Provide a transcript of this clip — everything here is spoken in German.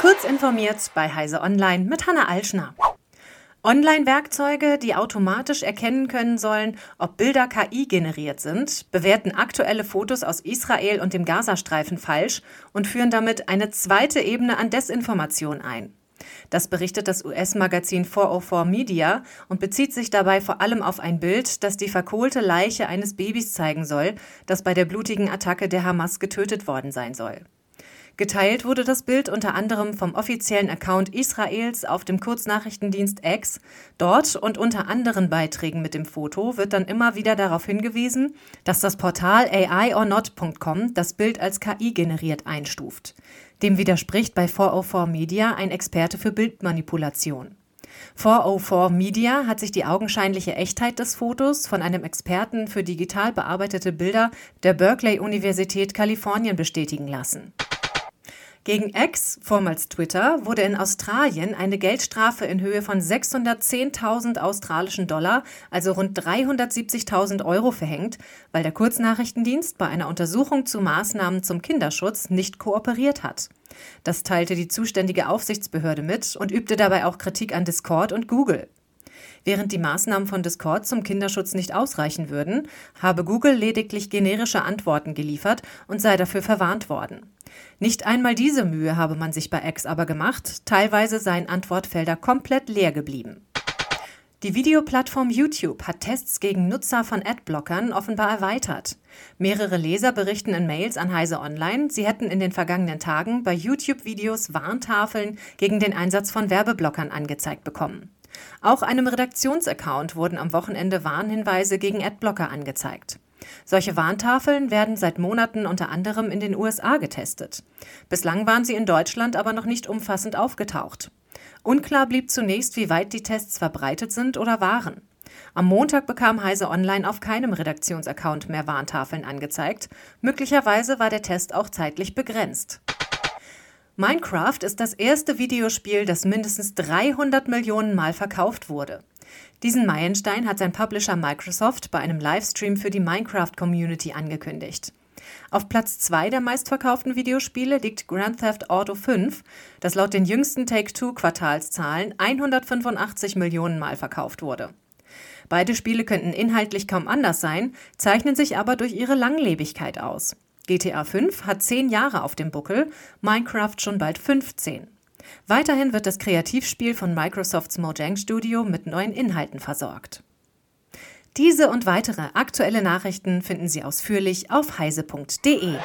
Kurz informiert bei Heise Online mit Hanna Alschner. Online-Werkzeuge, die automatisch erkennen können sollen, ob Bilder KI generiert sind, bewerten aktuelle Fotos aus Israel und dem Gazastreifen falsch und führen damit eine zweite Ebene an Desinformation ein. Das berichtet das US-Magazin 404 Media und bezieht sich dabei vor allem auf ein Bild, das die verkohlte Leiche eines Babys zeigen soll, das bei der blutigen Attacke der Hamas getötet worden sein soll. Geteilt wurde das Bild unter anderem vom offiziellen Account Israels auf dem Kurznachrichtendienst X. Dort und unter anderen Beiträgen mit dem Foto wird dann immer wieder darauf hingewiesen, dass das Portal AIorNot.com das Bild als KI generiert einstuft. Dem widerspricht bei 404 Media ein Experte für Bildmanipulation. 404 Media hat sich die augenscheinliche Echtheit des Fotos von einem Experten für digital bearbeitete Bilder der Berkeley Universität Kalifornien bestätigen lassen. Gegen X, vormals Twitter, wurde in Australien eine Geldstrafe in Höhe von 610.000 australischen Dollar, also rund 370.000 Euro verhängt, weil der Kurznachrichtendienst bei einer Untersuchung zu Maßnahmen zum Kinderschutz nicht kooperiert hat. Das teilte die zuständige Aufsichtsbehörde mit und übte dabei auch Kritik an Discord und Google. Während die Maßnahmen von Discord zum Kinderschutz nicht ausreichen würden, habe Google lediglich generische Antworten geliefert und sei dafür verwarnt worden. Nicht einmal diese Mühe habe man sich bei X aber gemacht, teilweise seien Antwortfelder komplett leer geblieben. Die Videoplattform YouTube hat Tests gegen Nutzer von Adblockern offenbar erweitert. Mehrere Leser berichten in Mails an Heise Online, sie hätten in den vergangenen Tagen bei YouTube-Videos Warntafeln gegen den Einsatz von Werbeblockern angezeigt bekommen. Auch einem Redaktionsaccount wurden am Wochenende Warnhinweise gegen Adblocker angezeigt. Solche Warntafeln werden seit Monaten unter anderem in den USA getestet. Bislang waren sie in Deutschland aber noch nicht umfassend aufgetaucht. Unklar blieb zunächst, wie weit die Tests verbreitet sind oder waren. Am Montag bekam Heise Online auf keinem Redaktionsaccount mehr Warntafeln angezeigt. Möglicherweise war der Test auch zeitlich begrenzt. Minecraft ist das erste Videospiel, das mindestens 300 Millionen Mal verkauft wurde. Diesen Meilenstein hat sein Publisher Microsoft bei einem Livestream für die Minecraft-Community angekündigt. Auf Platz 2 der meistverkauften Videospiele liegt Grand Theft Auto 5, das laut den jüngsten Take-Two-Quartalszahlen 185 Millionen Mal verkauft wurde. Beide Spiele könnten inhaltlich kaum anders sein, zeichnen sich aber durch ihre Langlebigkeit aus. GTA 5 hat 10 Jahre auf dem Buckel, Minecraft schon bald 15. Weiterhin wird das Kreativspiel von Microsofts Mojang Studio mit neuen Inhalten versorgt. Diese und weitere aktuelle Nachrichten finden Sie ausführlich auf heise.de.